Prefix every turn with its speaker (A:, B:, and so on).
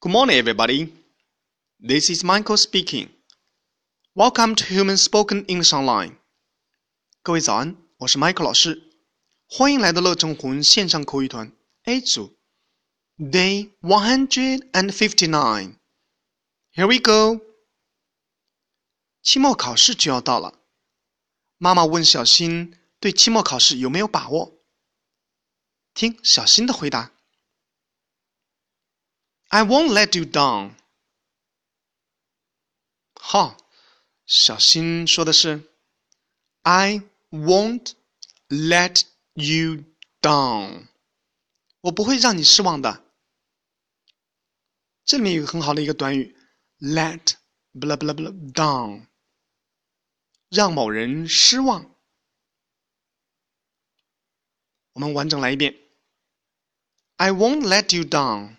A: Good morning, everybody. This is Michael speaking. Welcome to Human Spoken English Online. 各位早安，我是 Michael 老师，欢迎来到乐成魂线上口语团 A 组 Day one hundred and fifty-nine. Here we go. 期末考试就要到了，妈妈问小新对期末考试有没有把握？听小新的回答。 I won't let you down。好，小新说的是 I won't let you down。我不会让你失望的。这里面有个很好的一个短语，let blah blah blah down，让某人失望。我们完整来一遍，I won't let you down。